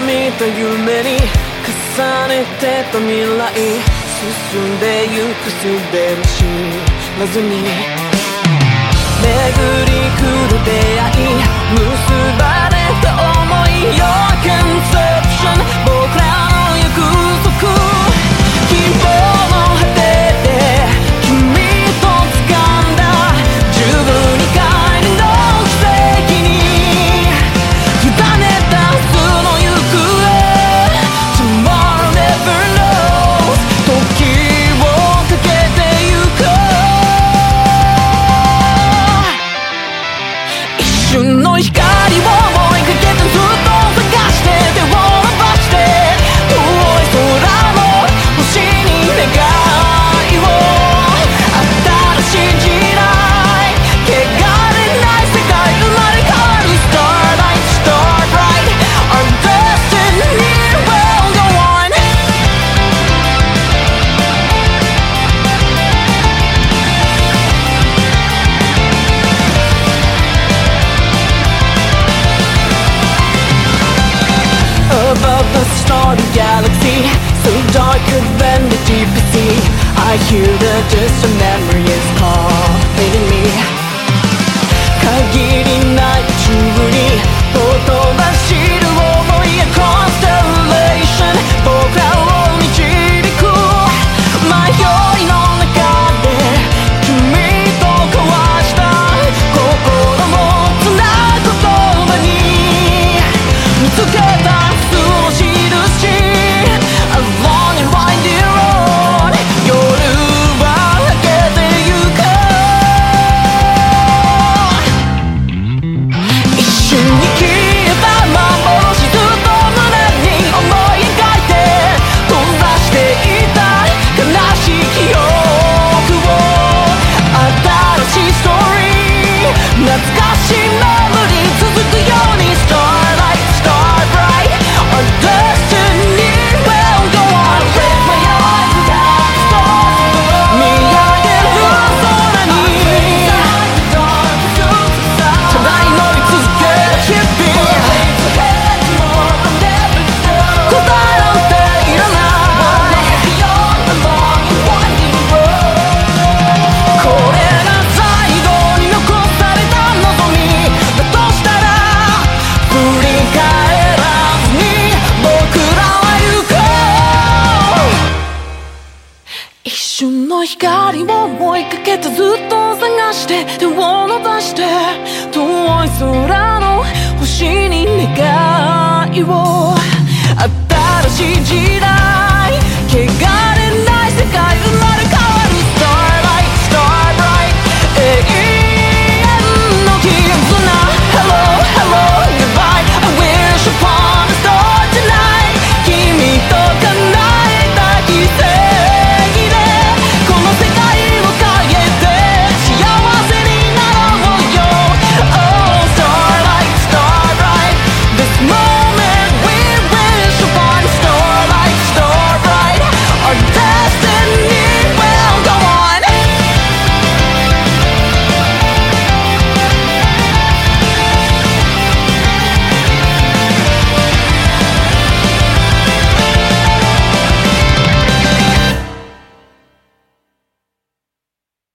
見た夢に重ねてた未来進んでゆくすべる知らずに？巡の光を追いかけてずっと探して手を伸ばして遠い空の星に願いを